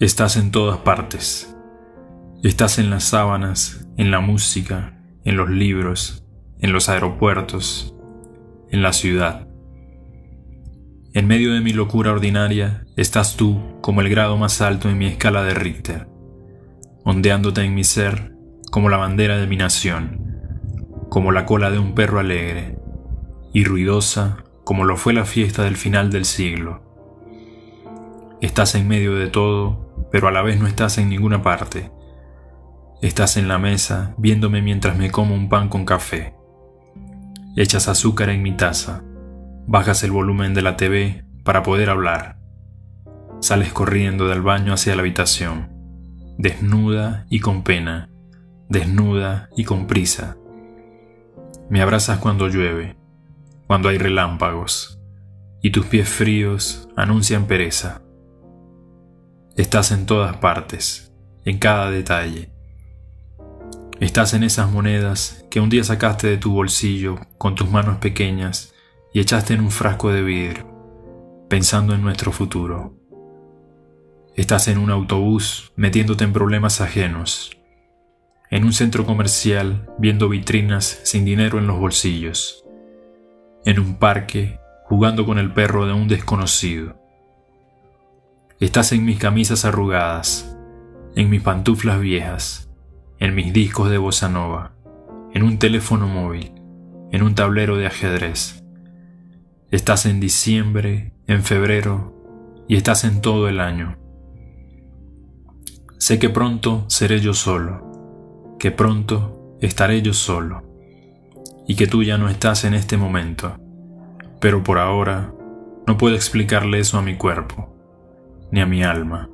Estás en todas partes. Estás en las sábanas, en la música, en los libros, en los aeropuertos, en la ciudad. En medio de mi locura ordinaria estás tú como el grado más alto en mi escala de Richter, ondeándote en mi ser como la bandera de mi nación, como la cola de un perro alegre, y ruidosa como lo fue la fiesta del final del siglo. Estás en medio de todo, pero a la vez no estás en ninguna parte. Estás en la mesa viéndome mientras me como un pan con café. Echas azúcar en mi taza. Bajas el volumen de la TV para poder hablar. Sales corriendo del baño hacia la habitación, desnuda y con pena, desnuda y con prisa. Me abrazas cuando llueve, cuando hay relámpagos, y tus pies fríos anuncian pereza. Estás en todas partes, en cada detalle. Estás en esas monedas que un día sacaste de tu bolsillo con tus manos pequeñas y echaste en un frasco de vidrio, pensando en nuestro futuro. Estás en un autobús metiéndote en problemas ajenos, en un centro comercial viendo vitrinas sin dinero en los bolsillos en un parque jugando con el perro de un desconocido. Estás en mis camisas arrugadas, en mis pantuflas viejas, en mis discos de bossa nova, en un teléfono móvil, en un tablero de ajedrez. Estás en diciembre, en febrero y estás en todo el año. Sé que pronto seré yo solo, que pronto estaré yo solo y que tú ya no estás en este momento. Pero por ahora no puedo explicarle eso a mi cuerpo, ni a mi alma.